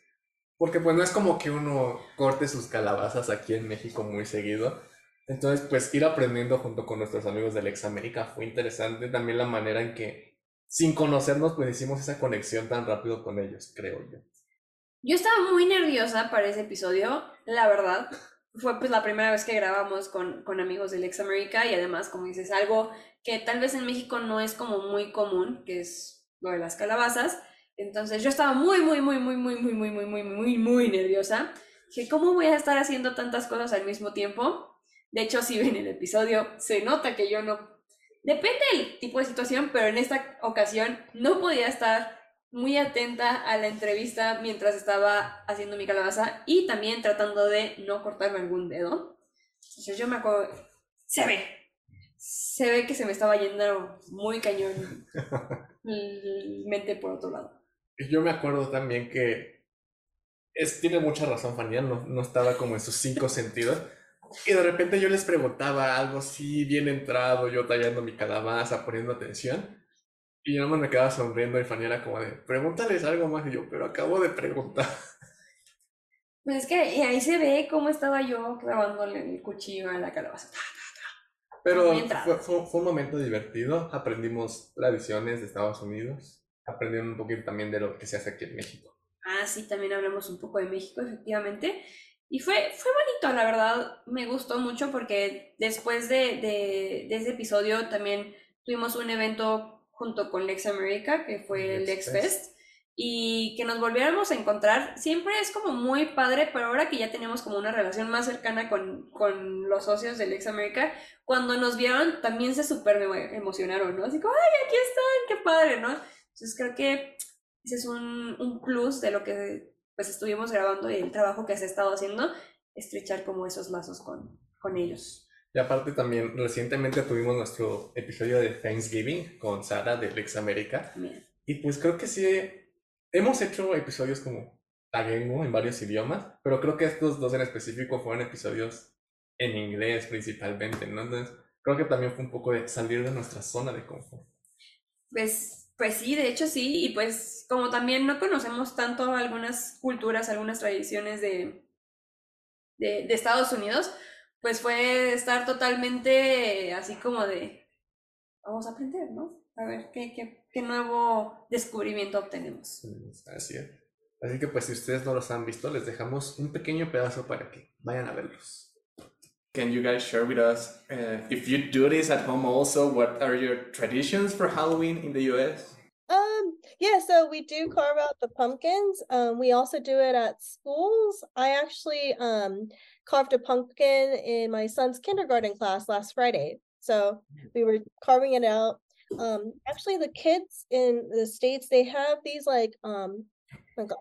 Speaker 2: porque pues no es como que uno corte sus calabazas aquí en México muy seguido. Entonces, pues ir aprendiendo junto con nuestros amigos del Ex América fue interesante. También la manera en que, sin conocernos, pues hicimos esa conexión tan rápido con ellos, creo yo.
Speaker 1: Yo estaba muy nerviosa para ese episodio, la verdad. Fue pues la primera vez que grabamos con, con amigos del Ex América y además, como dices, algo que tal vez en México no es como muy común, que es lo de las calabazas. Entonces yo estaba muy, muy, muy, muy, muy, muy, muy, muy, muy, muy, muy nerviosa. Dije, ¿cómo voy a estar haciendo tantas cosas al mismo tiempo? De hecho, si ven el episodio, se nota que yo no... Depende del tipo de situación, pero en esta ocasión no podía estar muy atenta a la entrevista mientras estaba haciendo mi calabaza y también tratando de no cortarme algún dedo. Entonces yo me acuerdo... Se ve. Se ve que se me estaba yendo muy cañón mente por otro lado.
Speaker 2: Yo me acuerdo también que es, tiene mucha razón Fania, no, no estaba como en sus cinco sentidos. Y de repente yo les preguntaba algo así, bien entrado, yo tallando mi calabaza, poniendo atención. Y yo nomás me quedaba sonriendo y Fanny era como de, pregúntales algo más. Y yo, pero acabo de preguntar.
Speaker 1: Pues es que ahí se ve cómo estaba yo clavándole el cuchillo a la calabaza.
Speaker 2: Pero fue, fue, fue, un momento divertido. Aprendimos tradiciones de Estados Unidos aprendieron un poquito también de lo que se hace aquí en México.
Speaker 1: Ah, sí, también hablamos un poco de México, efectivamente. Y fue, fue bonito, la verdad, me gustó mucho porque después de, de, de ese episodio también tuvimos un evento junto con Lex America, que fue el Lex Fest, y que nos volviéramos a encontrar. Siempre es como muy padre, pero ahora que ya tenemos como una relación más cercana con, con los socios del Lex America, cuando nos vieron también se súper emocionaron, ¿no? Así como, ¡ay, aquí están! ¡Qué padre! ¿no? Entonces creo que ese es un, un plus de lo que pues estuvimos grabando y el trabajo que se ha estado haciendo, estrechar como esos lazos con, con ellos.
Speaker 2: Y aparte también recientemente tuvimos nuestro episodio de Thanksgiving con Sara de Lex América. Y pues creo que sí, hemos hecho episodios como tagengo en varios idiomas, pero creo que estos dos en específico fueron episodios en inglés principalmente, ¿no? Entonces creo que también fue un poco de salir de nuestra zona de confort.
Speaker 1: Pues pues sí, de hecho sí, y pues como también no conocemos tanto algunas culturas, algunas tradiciones de, de, Estados Unidos, pues fue estar totalmente así como de, vamos a aprender, ¿no? A ver qué, qué, qué nuevo descubrimiento obtenemos.
Speaker 2: Así es. Así que pues si ustedes no los han visto, les dejamos un pequeño pedazo para que vayan a verlos. can you guys share with us uh, if you do this at home also? What are your traditions for Halloween in the US?
Speaker 11: Um, yeah, so we do carve out the pumpkins. Um, we also do it at schools. I actually um carved a pumpkin in my son's kindergarten class last Friday. So we were carving it out. Um, actually, the kids in the states they have these like um like a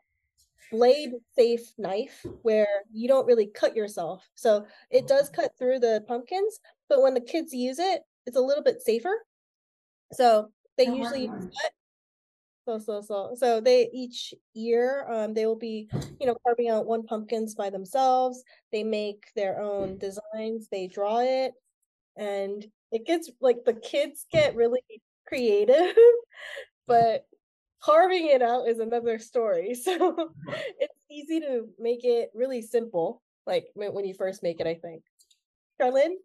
Speaker 11: blade safe knife where you don't really cut yourself. So it does cut through the pumpkins, but when the kids use it, it's a little bit safer. So they usually use that so so so so they each year um they will be you know carving out one pumpkins by themselves they make their own designs they draw it and it gets like the kids get really creative but carving it out is another story so it's easy to make it really simple like when when you first make it i think Charlene?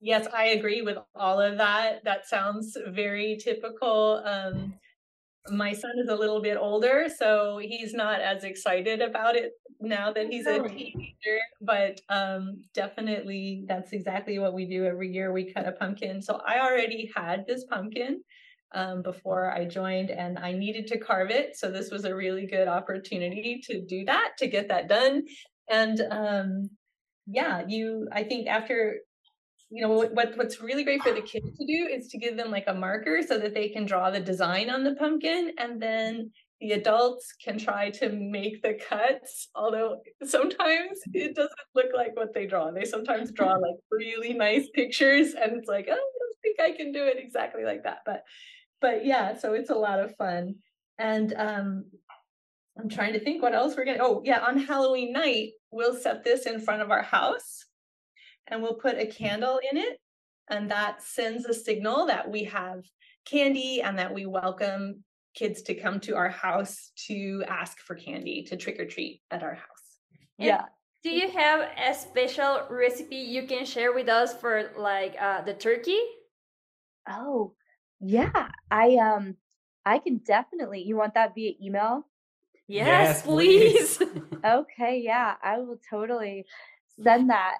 Speaker 12: Yes, I agree with all of that. That sounds very typical. Um, my son is a little bit older, so he's not as excited about it now that he's a teenager. But um, definitely, that's exactly what we do every year. We cut a pumpkin. So I already had this pumpkin um, before I joined, and I needed to carve it. So this was a really good opportunity to do that, to get that done. And um, yeah, you, I think after you know what, what what's really great for the kids to do is to give them like a marker so that they can draw the design on the pumpkin and then the adults can try to make the cuts although sometimes it doesn't look like what they draw. They sometimes draw like really nice pictures and it's like oh, i don't think i can do it exactly like that but but yeah so it's a lot of fun. And um i'm trying to think what else we're gonna oh yeah on halloween night we'll set this in front of our house and we'll put a candle in it. And that sends a signal that we have candy and that we welcome kids to come to our house to ask for candy, to trick or treat at our house.
Speaker 1: yeah. Do you have a special recipe you can share with us for like uh, the turkey?
Speaker 13: Oh, yeah. I um I can definitely. You want that via email?
Speaker 1: Yes, yes please. please.
Speaker 13: okay, yeah. I will totally send that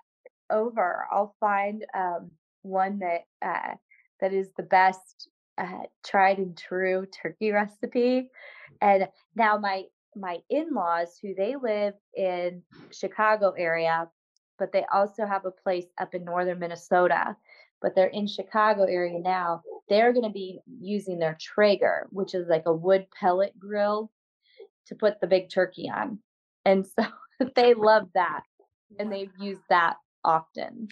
Speaker 13: over, I'll find um, one that uh, that is the best uh, tried and true turkey recipe. And now my my in-laws, who they live in Chicago area, but they also have a place up in northern Minnesota. But they're in Chicago area now. They're going to be using their Traeger, which is like a wood pellet grill, to put the big turkey on. And so they love that, and they've used that often.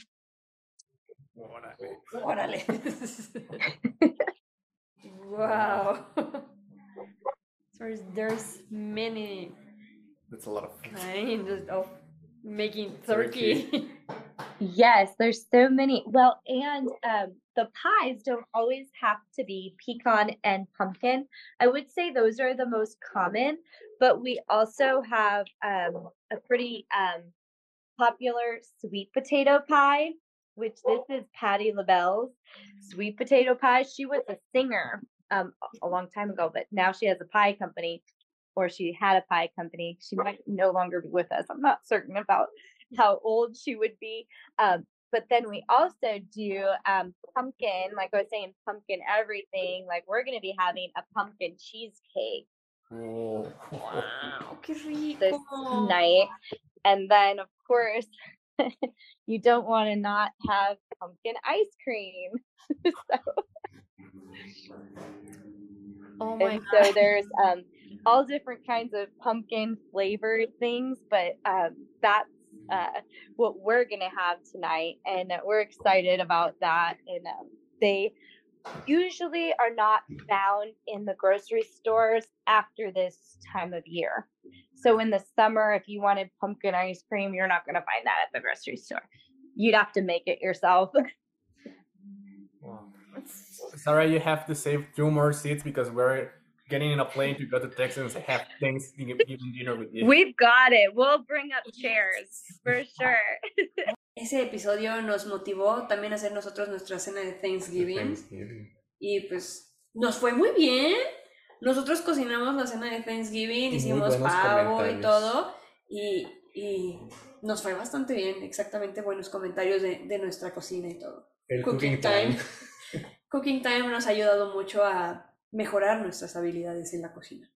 Speaker 1: Órale. wow. there's, there's many
Speaker 2: That's a lot of
Speaker 1: kinds of making turkey. turkey.
Speaker 13: yes, there's so many. Well, and um, the pies don't always have to be pecan and pumpkin. I would say those are the most common, but we also have um, a pretty um, popular sweet potato pie, which this is Patti LaBelle's sweet potato pie. She was a singer um, a long time ago, but now she has a pie company, or she had a pie company. She might no longer be with us. I'm not certain about how old she would be. Um, but then we also do um, pumpkin, like I was saying, pumpkin everything. Like we're going to be having a pumpkin cheesecake.
Speaker 2: Oh,
Speaker 1: wow, qué
Speaker 13: This night. And then, of course, you don't want to not have pumpkin ice cream. so,
Speaker 1: oh my
Speaker 13: and God. so there's um, all different kinds of pumpkin flavored things, but um, that's uh, what we're gonna have tonight, and we're excited about that. And um, they usually are not found in the grocery stores after this time of year. So in the summer, if you wanted pumpkin ice cream, you're not going to find that at the grocery store. You'd have to make it yourself.
Speaker 2: Wow. Sarah, you have to save two more seats because we're getting in a plane to go to Texas and have Thanksgiving dinner with you.
Speaker 13: We've got it. We'll bring up chairs for sure.
Speaker 1: Ese episodio nos motivó también a hacer nosotros nuestra cena de Thanksgiving.
Speaker 2: Thanksgiving.
Speaker 1: Y pues nos fue muy bien. Nosotros cocinamos la cena de Thanksgiving,
Speaker 2: Y
Speaker 1: hicimos pavo y todo. Y y nos fue bastante bien, exactamente buenos comentarios de, de nuestra cocina y todo.
Speaker 2: El cooking time.
Speaker 1: Cooking Time nos ha ayudado mucho a mejorar nuestras habilidades en la cocina.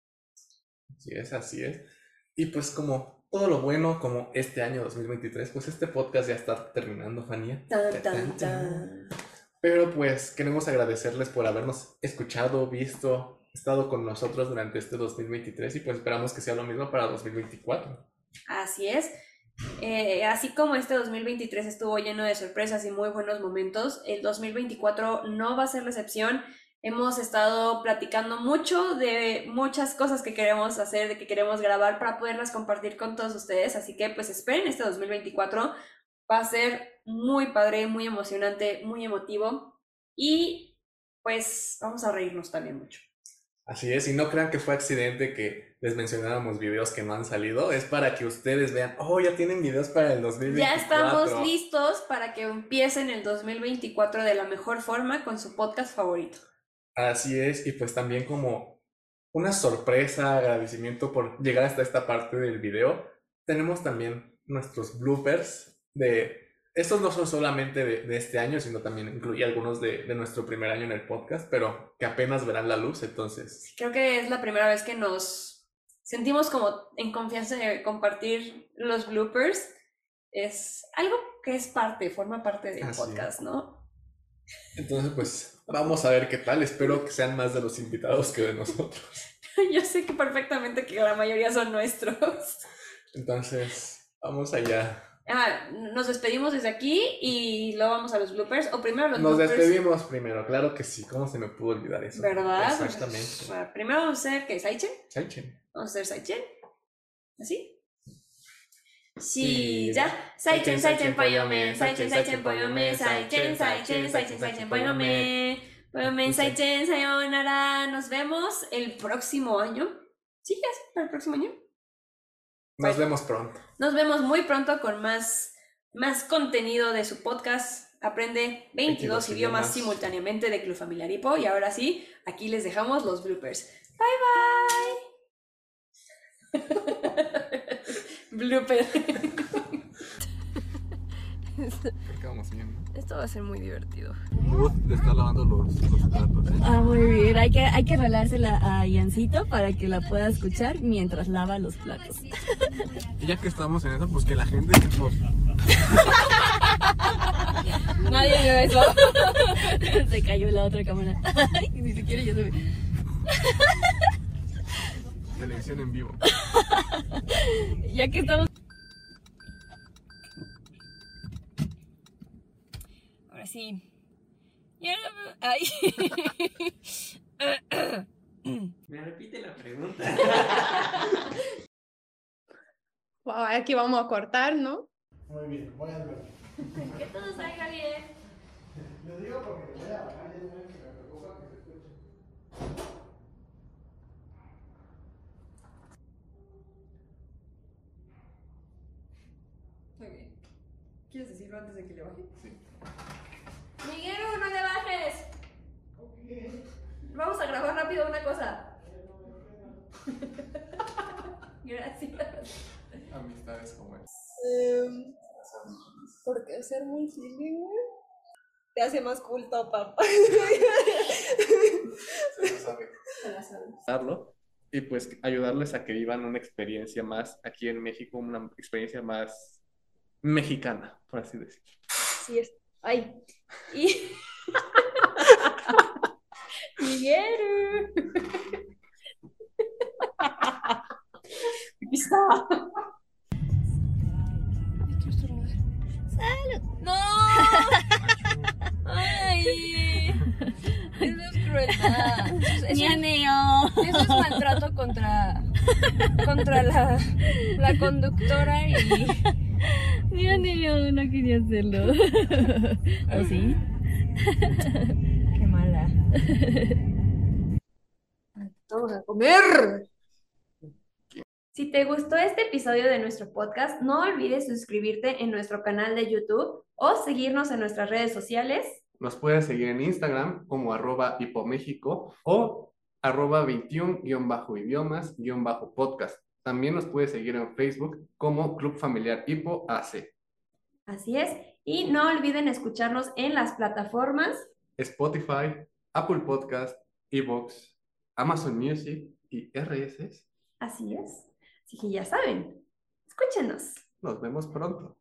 Speaker 2: Así es, así es. Y pues como todo lo bueno, como este año 2023, pues este podcast ya está terminando,
Speaker 1: Tan,
Speaker 2: tan,
Speaker 1: tan.
Speaker 2: tan. Pero pues queremos agradecerles por habernos escuchado, visto, estado con nosotros durante este 2023 y pues esperamos que sea lo mismo para 2024.
Speaker 1: Así es. Eh, así como este 2023 estuvo lleno de sorpresas y muy buenos momentos, el 2024 no va a ser la excepción. Hemos estado platicando mucho de muchas cosas que queremos hacer, de que queremos grabar para poderlas compartir con todos ustedes. Así que pues esperen este 2024. Va a ser muy padre, muy emocionante, muy emotivo y pues vamos a reírnos también mucho.
Speaker 2: Así es, y no crean que fue accidente que les mencionáramos videos que no han salido, es para que ustedes vean, oh, ya tienen videos para el 2024.
Speaker 1: Ya estamos listos para que empiecen el 2024 de la mejor forma con su podcast favorito.
Speaker 2: Así es, y pues también como una sorpresa, agradecimiento por llegar hasta esta parte del video, tenemos también nuestros bloopers de... Estos no son solamente de, de este año, sino también incluye algunos de, de nuestro primer año en el podcast, pero que apenas verán la luz, entonces
Speaker 1: Creo que es la primera vez que nos sentimos como en confianza de compartir los bloopers. Es algo que es parte, forma parte del
Speaker 2: Así
Speaker 1: podcast, ¿no?
Speaker 2: Entonces, pues vamos a ver qué tal. Espero que sean más de los invitados que de nosotros.
Speaker 1: Yo sé que perfectamente que la mayoría son nuestros.
Speaker 2: Entonces, vamos allá.
Speaker 1: Ah, nos despedimos desde aquí y luego vamos a los bloopers. O primero los
Speaker 2: Nos
Speaker 1: bloopers.
Speaker 2: despedimos primero, claro que sí. ¿Cómo se me pudo olvidar eso?
Speaker 1: ¿Verdad?
Speaker 2: Exactamente.
Speaker 1: Ah, Primero vamos a hacer, ¿qué? ¿Saichen?
Speaker 2: Saichen.
Speaker 1: Vamos a hacer Saichen. ¿Así?
Speaker 2: Sí,
Speaker 1: ya. Saichen, Saichen, Poyome. Saichen, Saichen, Poyome. Saichen, Saichen, Saichen, Poyome. Poyome, Saichen, Sayonara. Nos vemos el próximo año. Sí, ya para el próximo año.
Speaker 2: Nos vemos pronto.
Speaker 1: Nos vemos muy pronto con más, más contenido de su podcast. Aprende 22,
Speaker 2: 22
Speaker 1: idiomas
Speaker 2: idiomas.
Speaker 1: simultáneamente de Club Familiar Hipo. Y ahora sí, aquí les dejamos los bloopers. Bye bye. Blooper.
Speaker 2: Vamos bien.
Speaker 1: Esto va a ser muy divertido.
Speaker 2: Ruth le está lavando los, los platos. ¿eh?
Speaker 5: Ah, muy bien. Hay que, hay que relársela a Yancito para que la pueda escuchar mientras lava los platos.
Speaker 2: Y ya que estamos en eso, pues que la gente nos...
Speaker 5: Nadie vio eso. se cayó la otra cámara. Ay, Ni siquiera yo se ve.
Speaker 2: Televisión en vivo.
Speaker 5: Ya que estamos. Ahora sí. Ya no- Ay.
Speaker 8: Me repite la pregunta.
Speaker 14: Wow, aquí vamos a cortar, ¿no?
Speaker 4: Muy bien, voy a ver.
Speaker 1: Que todo salga bien.
Speaker 4: Lo digo porque voy a bajar y es que me preocupa que se escuche.
Speaker 1: Muy bien. ¿Quieres decirlo antes de que le baje? Sí. Miguel, no le bajes. Vamos a grabar rápido una cosa. Gracias.
Speaker 2: Amistades como es.
Speaker 11: Em, ¿Por qué ser multilingüe? Te hace más culto, papá.
Speaker 2: Darlo y pues ayudarles a que vivan una experiencia más aquí en México, una experiencia más mexicana, por así decirlo.
Speaker 1: Sí, es. Ay. Y. Miguel. Aquí está.
Speaker 5: ¡Salud! ¡No! ¡Ay! Eso es crueldad. Eso es, eso- eso es maltrato contra, contra la, la conductora y. Mira, niño, no quería hacerlo. ¿O sí? Qué mala.
Speaker 1: Vamos a comer. Si te gustó este episodio de nuestro podcast, no olvides suscribirte en nuestro canal de YouTube o seguirnos en nuestras redes sociales.
Speaker 2: Nos puedes seguir en Instagram como arroba hipoméxico o arroba 21-idiomas-podcast. También nos puede seguir en Facebook como Club Familiar Hipo AC,
Speaker 1: Así es. Y no olviden escucharnos en las plataformas.
Speaker 2: Spotify, Apple Podcast, Evox, Amazon Music y RSS.
Speaker 1: Así es. Así que ya saben, escúchenos.
Speaker 2: Nos vemos pronto.